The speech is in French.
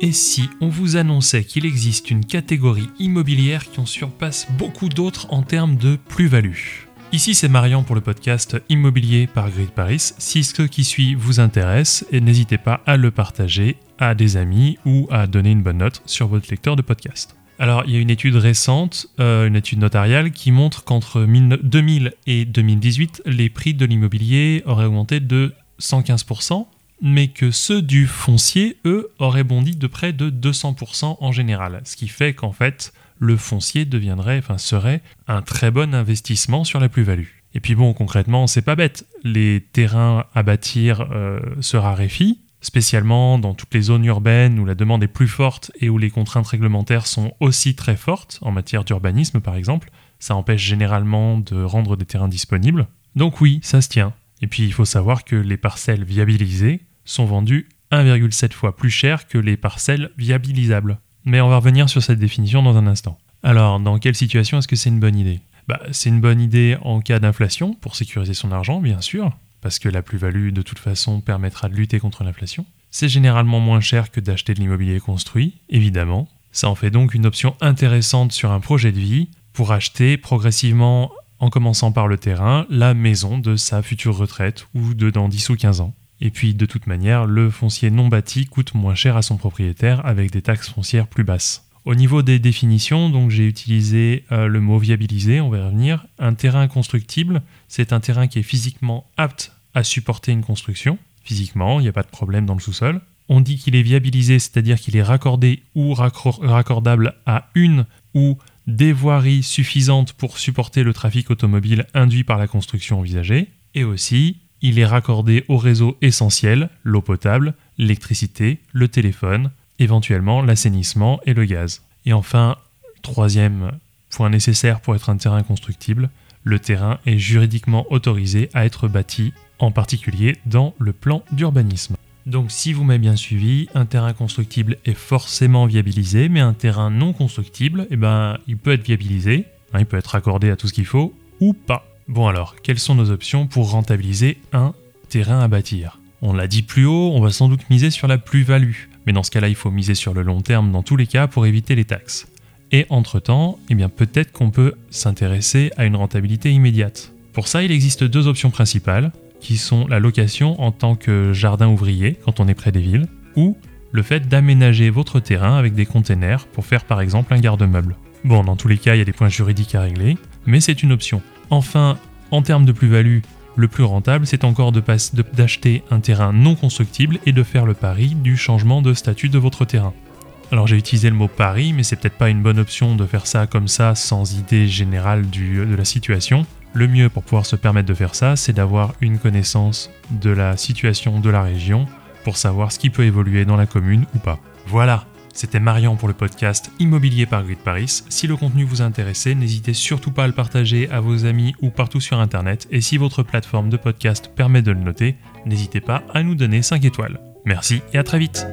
Et si on vous annonçait qu'il existe une catégorie immobilière qui en surpasse beaucoup d'autres en termes de plus-value? Ici c'est Marian pour le podcast Immobilier par Grid Paris. Si ce qui suit vous intéresse, n'hésitez pas à le partager à des amis ou à donner une bonne note sur votre lecteur de podcast. Alors, il y a une étude récente, euh, une étude notariale, qui montre qu'entre 2000 et 2018, les prix de l'immobilier auraient augmenté de 115%, mais que ceux du foncier, eux, auraient bondi de près de 200% en général. Ce qui fait qu'en fait, le foncier deviendrait, enfin serait un très bon investissement sur la plus-value. Et puis bon, concrètement, c'est pas bête. Les terrains à bâtir euh, se raréfient, spécialement dans toutes les zones urbaines où la demande est plus forte et où les contraintes réglementaires sont aussi très fortes, en matière d'urbanisme par exemple. Ça empêche généralement de rendre des terrains disponibles. Donc oui, ça se tient. Et puis il faut savoir que les parcelles viabilisées sont vendues 1,7 fois plus cher que les parcelles viabilisables. Mais on va revenir sur cette définition dans un instant. Alors, dans quelle situation est-ce que c'est une bonne idée? Bah, C'est une bonne idée en cas d'inflation, pour sécuriser son argent, bien sûr, parce que la plus-value, de toute façon, permettra de lutter contre l'inflation. C'est généralement moins cher que d'acheter de l'immobilier construit, évidemment. Ça en fait donc une option intéressante sur un projet de vie pour acheter progressivement, en commençant par le terrain, la maison de sa future retraite ou de dans 10 ou 15 ans. Et puis de toute manière, le foncier non bâti coûte moins cher à son propriétaire avec des taxes foncières plus basses. Au niveau des définitions, donc j'ai utilisé euh, le mot viabiliser, on va revenir. Un terrain constructible, c'est un terrain qui est physiquement apte à supporter une construction. Physiquement, il n'y a pas de problème dans le sous-sol. On dit qu'il est viabilisé, c'est-à-dire qu'il est raccordé ou raccordable à une ou des voiries suffisantes pour supporter le trafic automobile induit par la construction envisagée. Et aussi, il est raccordé au réseau essentiel, l'eau potable, l'électricité, le téléphone, éventuellement l'assainissement et le gaz. Et enfin, troisième point nécessaire pour être un terrain constructible, le terrain est juridiquement autorisé à être bâti, en particulier dans le plan d'urbanisme. Donc si vous m'avez bien suivi, un terrain constructible est forcément viabilisé, mais un terrain non constructible, eh ben, il peut être viabilisé, hein, il peut être accordé à tout ce qu'il faut, ou pas. Bon alors, quelles sont nos options pour rentabiliser un terrain à bâtir? On l'a dit plus haut, on va sans doute miser sur la plus-value, mais dans ce cas-là, il faut miser sur le long terme dans tous les cas pour éviter les taxes. Et entre-temps, eh peut-être qu'on peut, s'intéresser à une rentabilité immédiate. Pour ça, il existe deux options principales, qui sont la location en tant que jardin ouvrier quand on est près des villes, ou le fait d'aménager votre terrain avec des containers pour faire par exemple un garde-meuble. Bon, dans tous les cas, il y a des points juridiques à régler, mais c'est une option. Enfin, en termes de plus-value, le plus rentable, c'est encore d'acheter un terrain non constructible et de faire le pari du changement de statut de votre terrain. Alors j'ai utilisé le mot pari, mais c'est peut-être pas une bonne option de faire ça comme ça sans idée générale de la situation. Le mieux pour pouvoir se permettre de faire ça, c'est d'avoir une connaissance de la situation de la région pour savoir ce qui peut évoluer dans la commune ou pas. Voilà, c'était Marian pour le podcast Immobilier par Grid Paris. Si le contenu vous a intéressé, n'hésitez surtout pas à le partager à vos amis ou partout sur Internet. Et si votre plateforme de podcast permet de le noter, n'hésitez pas à nous donner 5 étoiles. Merci et à très vite